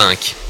5.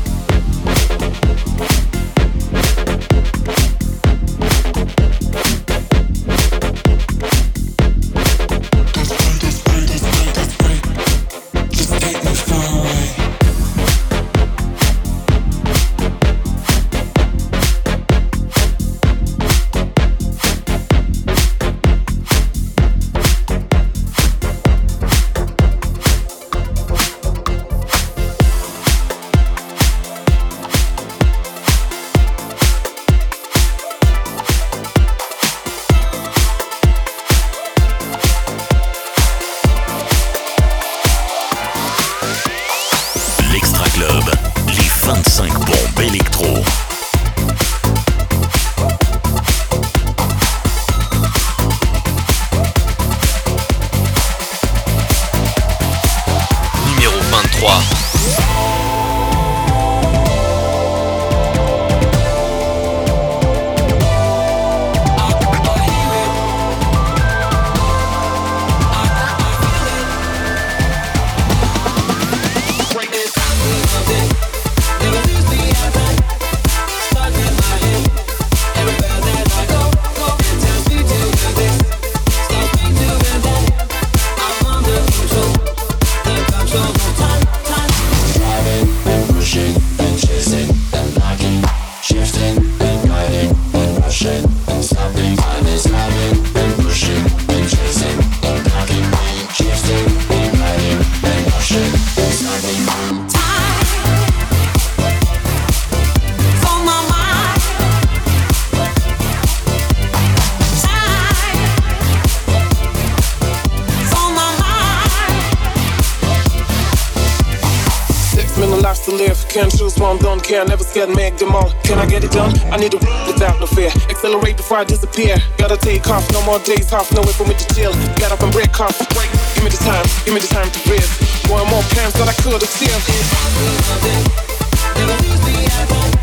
just to live. Can't choose one, don't care. Never scared, make them all. Can I get it done? I need to rule without no fear. Accelerate before I disappear. Gotta take off, no more days off, no way for me to chill. Get up and break off. Break. Give me the time, give me the time to breathe. One more chance that I could have still. Lose.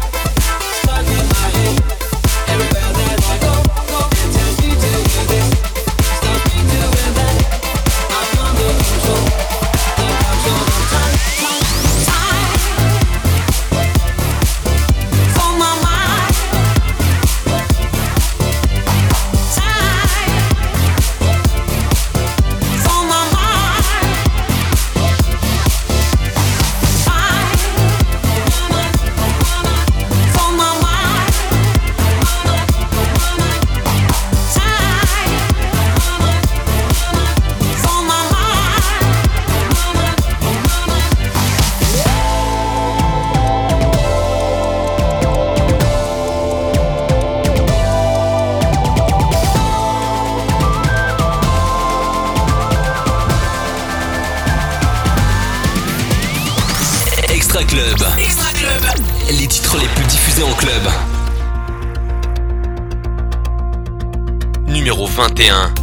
2021.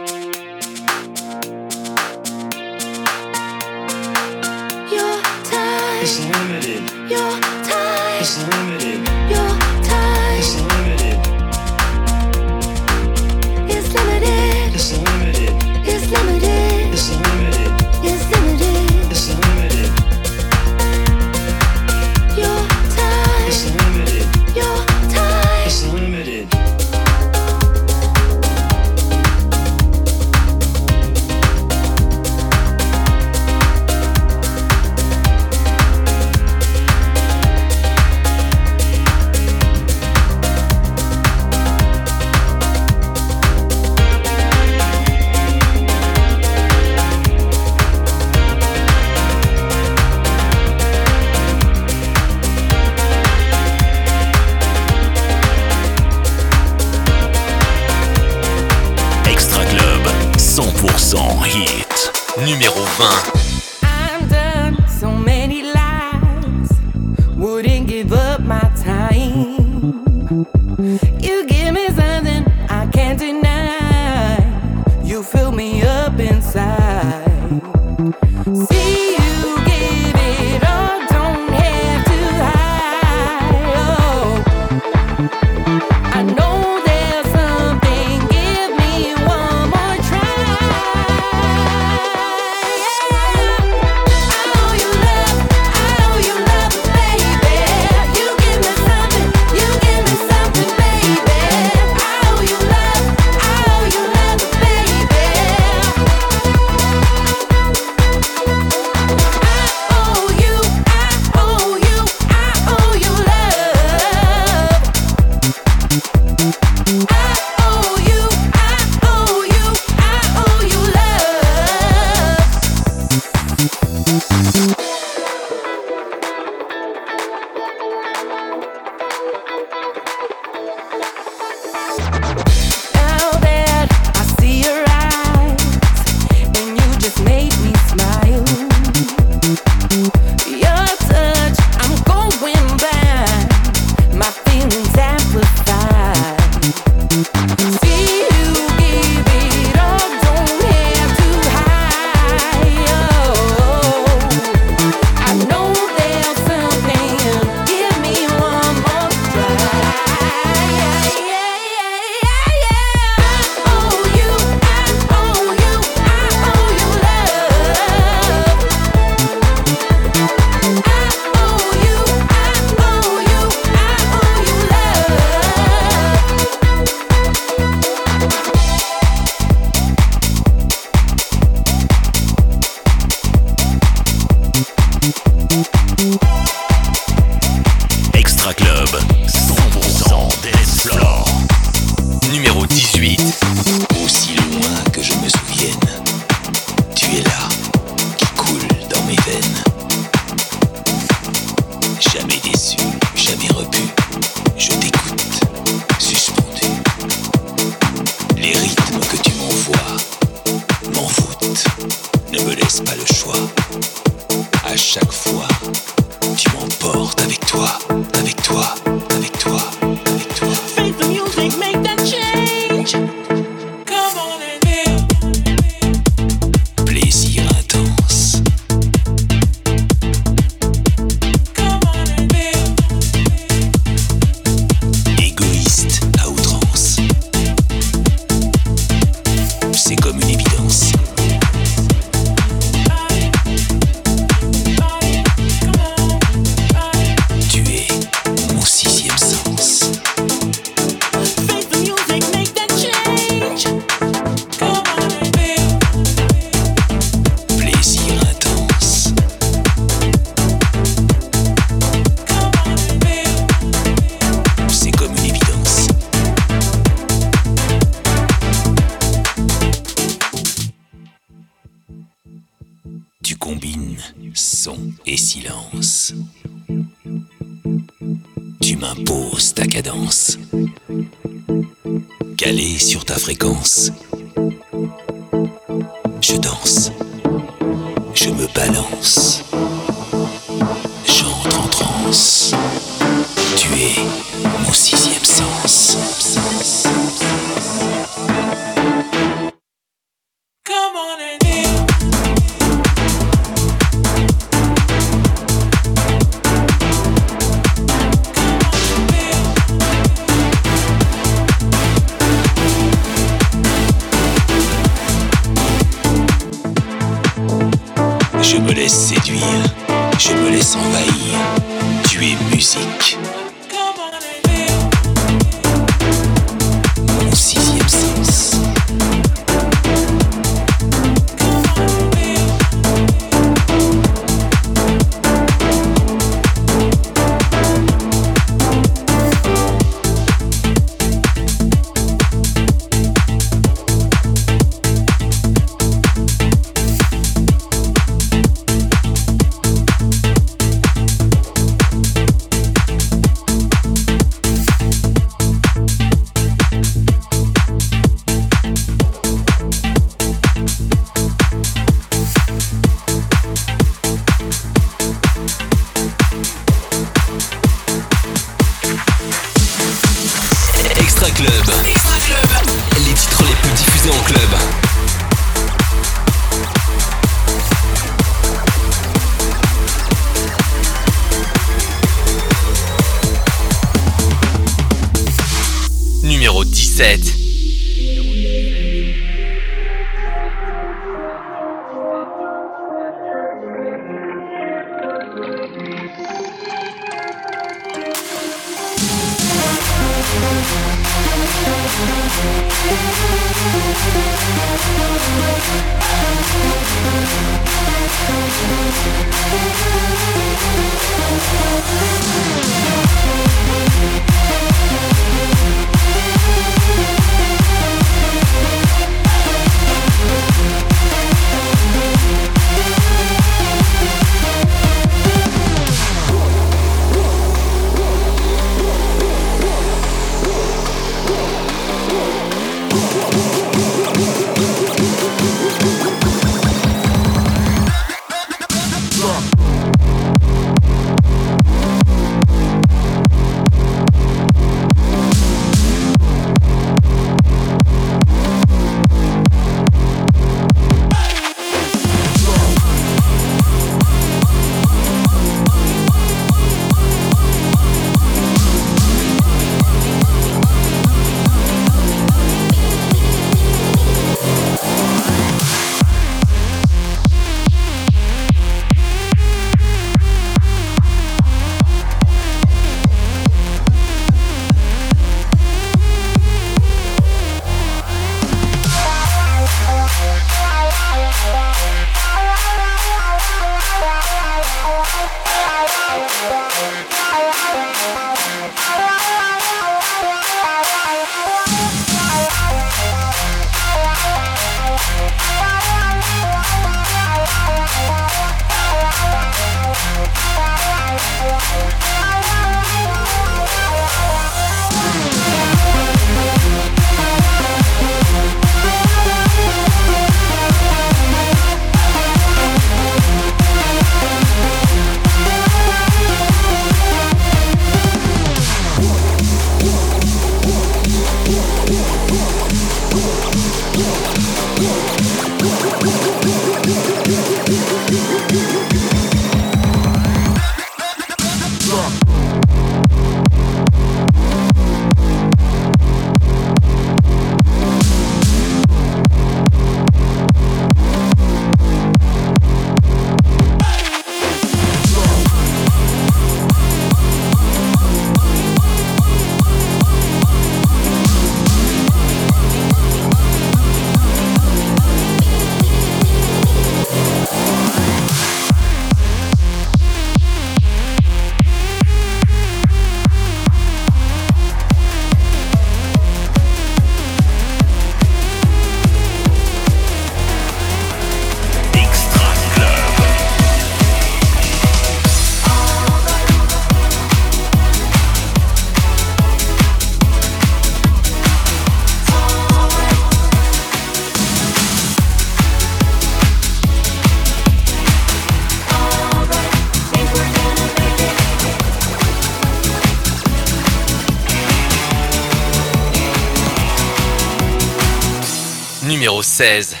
Numéro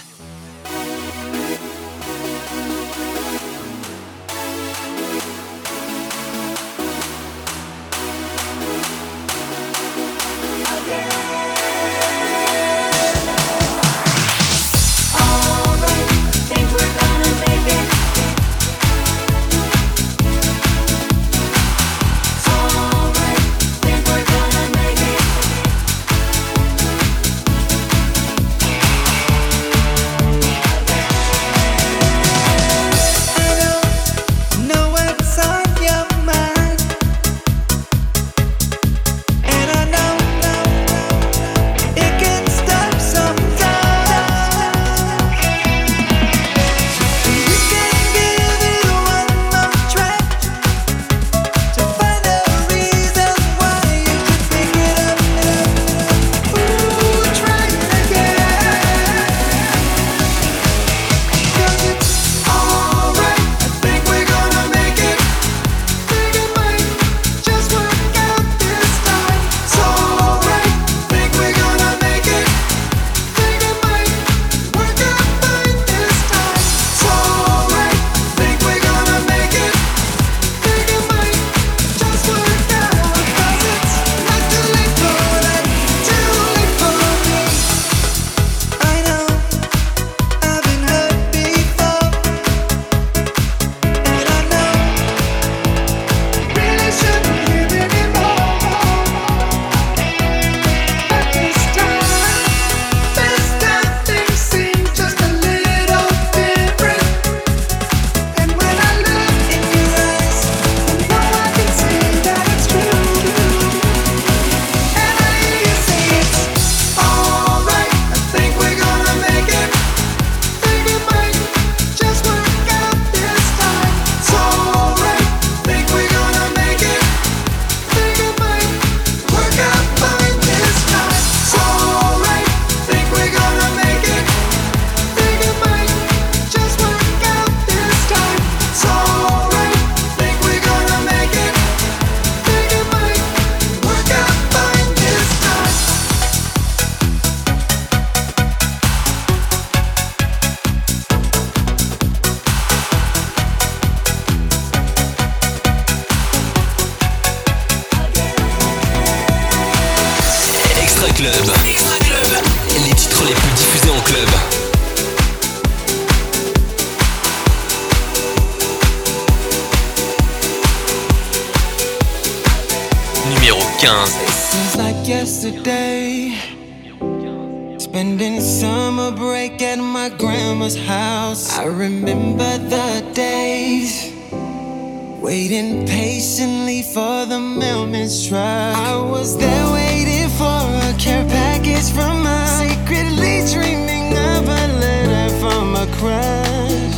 no mistrust. I was there waiting for a care package from my secretly dreaming of a letter from a crush,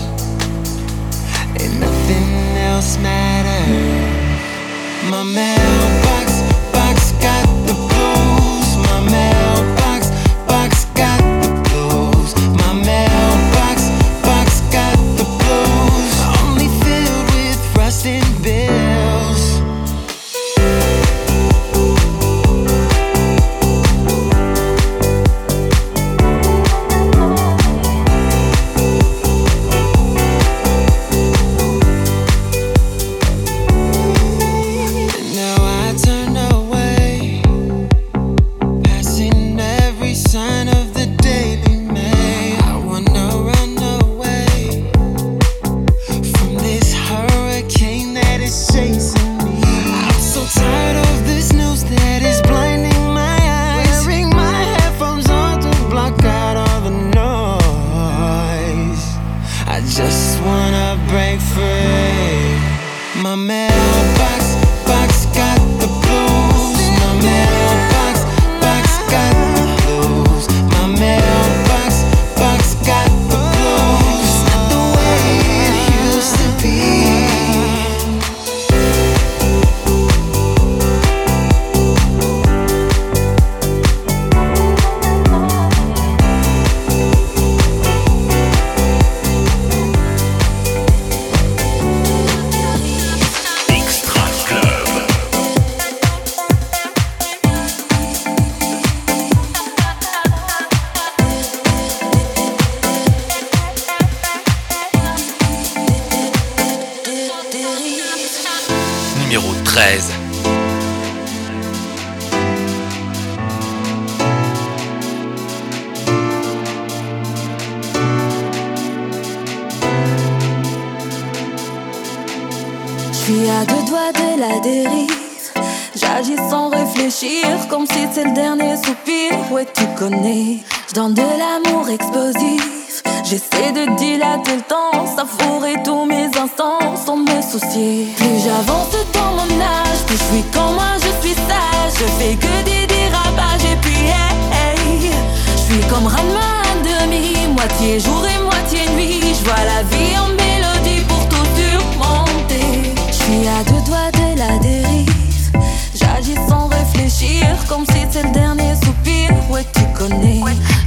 and nothing else mattered. My mailbox. 16. 13. Je suis à deux doigts de la dérive. J'agis sans réfléchir, comme si c'est le dernier soupir. Ouais, tu connais. Je donne de l'amour explosif. J'essaie de dilater le temps, savourer tous mes instants sans me soucier. Plus j'avance dans mon âge, plus je suis comme moi, je suis sage. Je fais que des dérapages et puis hey, hey. Je suis comme Ranma à demi, moitié jour et moitié nuit. Je vois la vie en mélodie pour tout surmonter. Je suis à deux doigts de la dérive. J'agis sans réfléchir, comme si c'est le dernier soupir. Ouais, tu connais.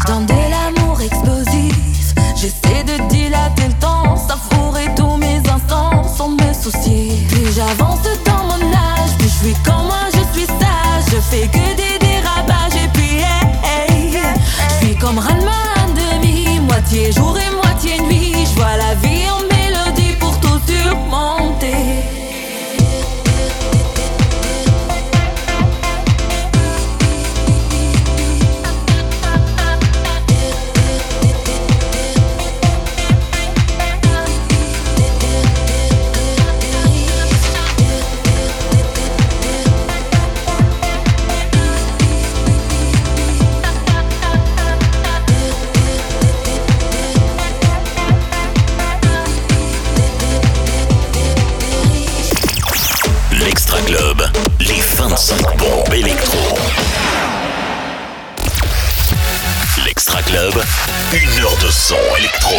Dans de. J'essaie de dilater le temps, savourer tous mes instants sans me soucier. Plus j'avance dans mon âge, plus je suis comme moi, je suis sage. Je fais que des dérapages et puis hey, hey. Je suis comme Ranma demi, moitié jour et moitié L'Extra Club, une heure de son électro.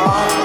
heart.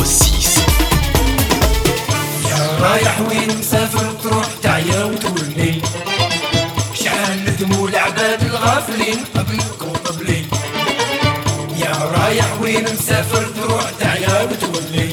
هو رايح وين مسافر تروح تعيا وتولي. شحال ندموا العباد الغافلين قبلك وقبلي يا رايح وين مسافر تروح تعيا وتولي.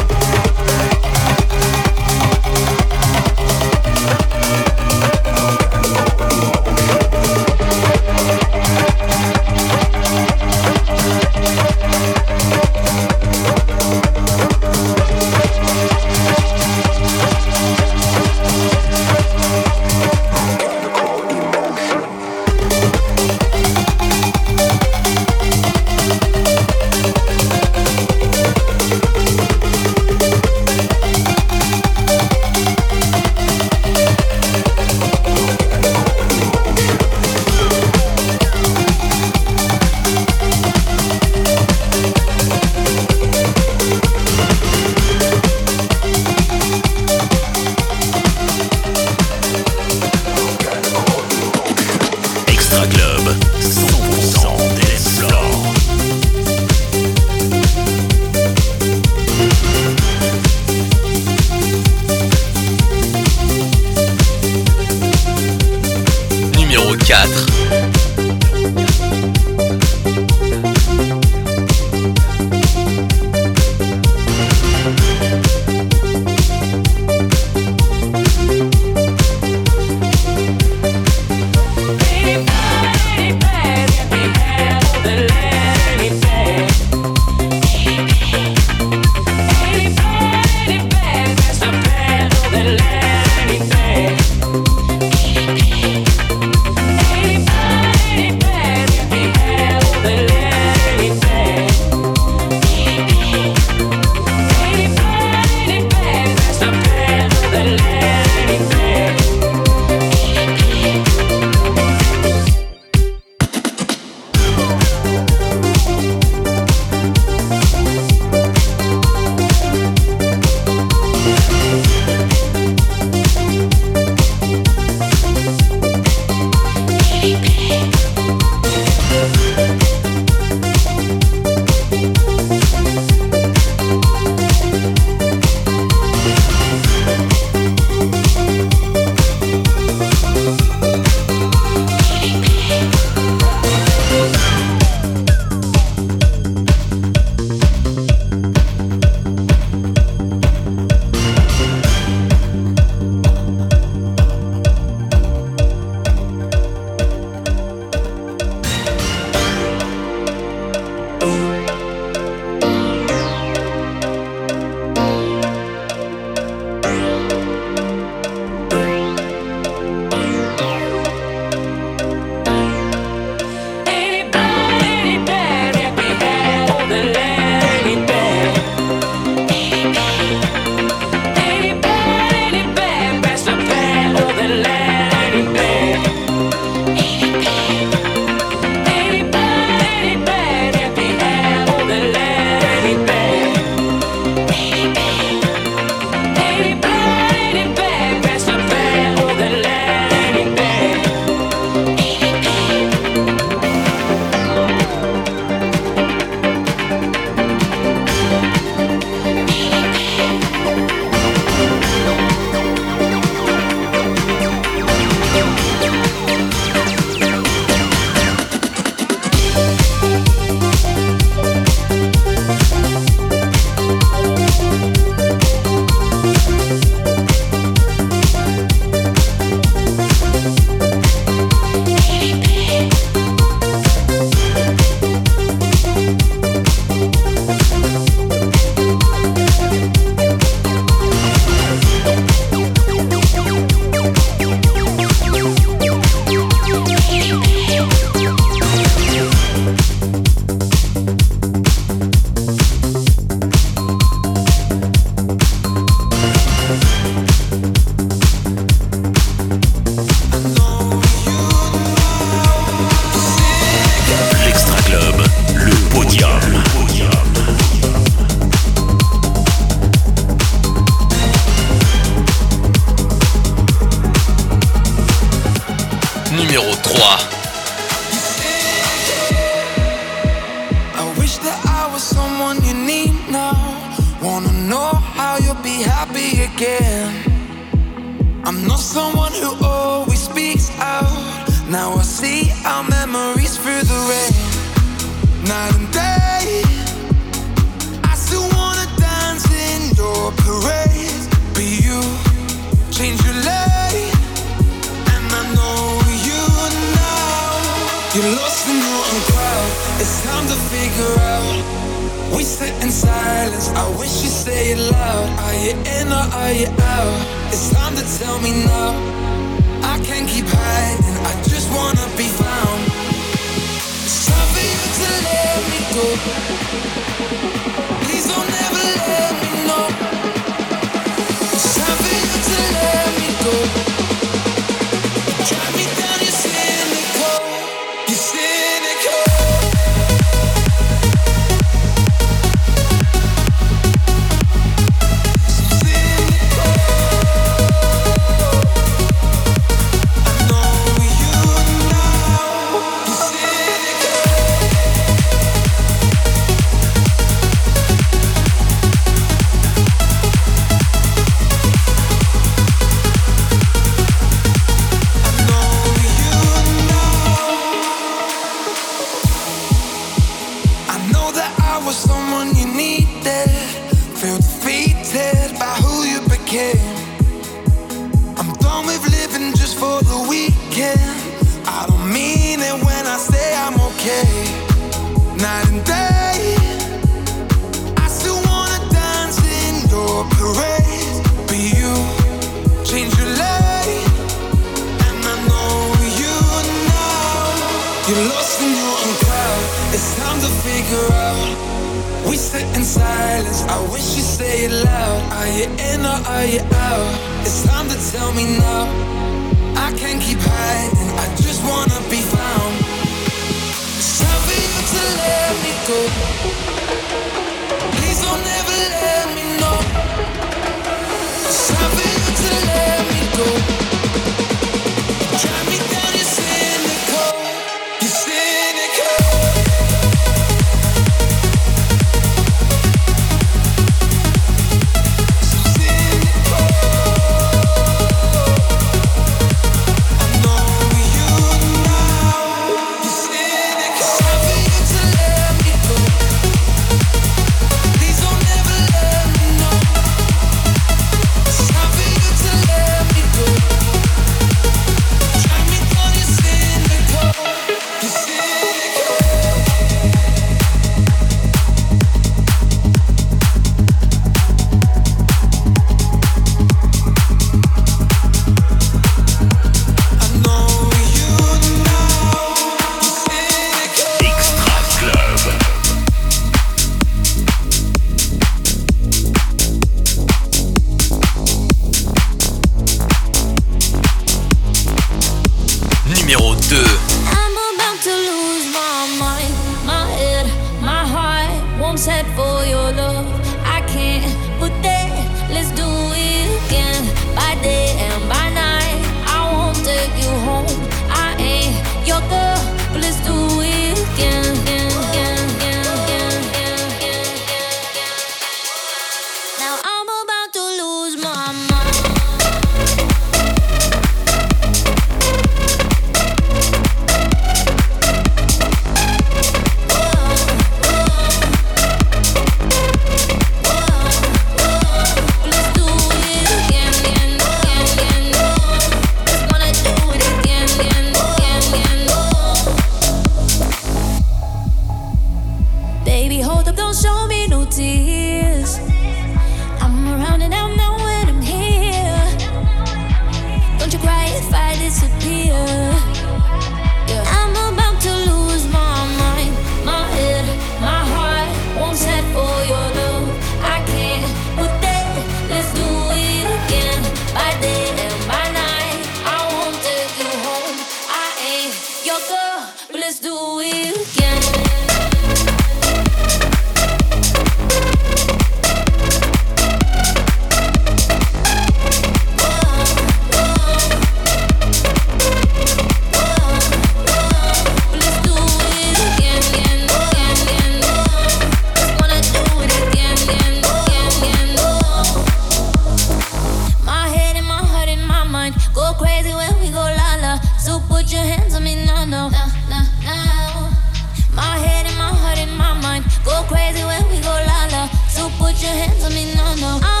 Keep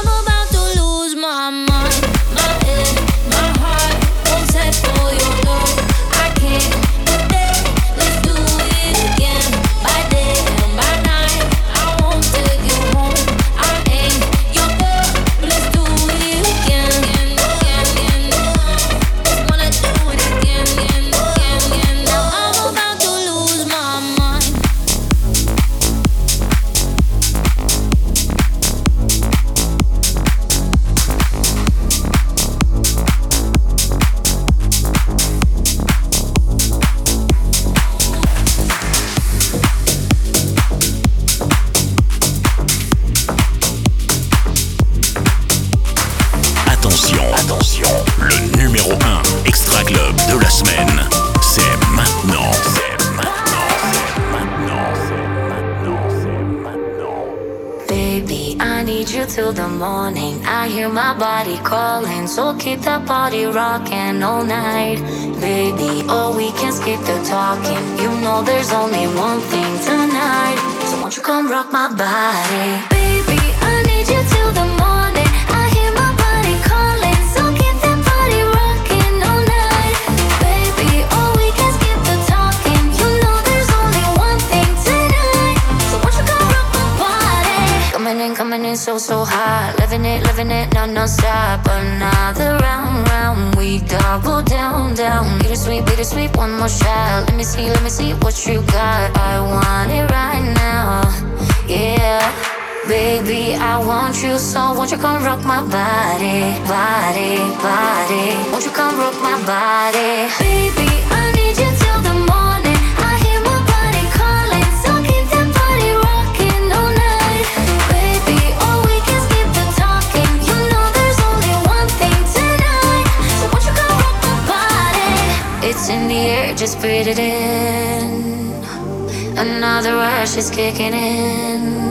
rock my body? Baby, I need you till the morning. I hear my body calling. So keep that party rocking all night. Baby, oh, we can skip the talking. You know there's only one thing tonight. So won't you come rock my body? Coming in, coming in so, so hot. Living it, living it, no, no stop. Another round, round, we double down, down. Bittersweet, bittersweet, one more shot. Let me see, let me see what you got. I want it right now. Baby, I want you so won't you come rock my body, body, body? Won't you come rock my body? Baby, I need you till the morning. I hear my body calling, so keep that body rocking all night. Baby, oh, we can skip the talking. You know there's only one thing tonight. So won't you come rock my body? It's in the air, just breathe it in. Another rush is kicking in.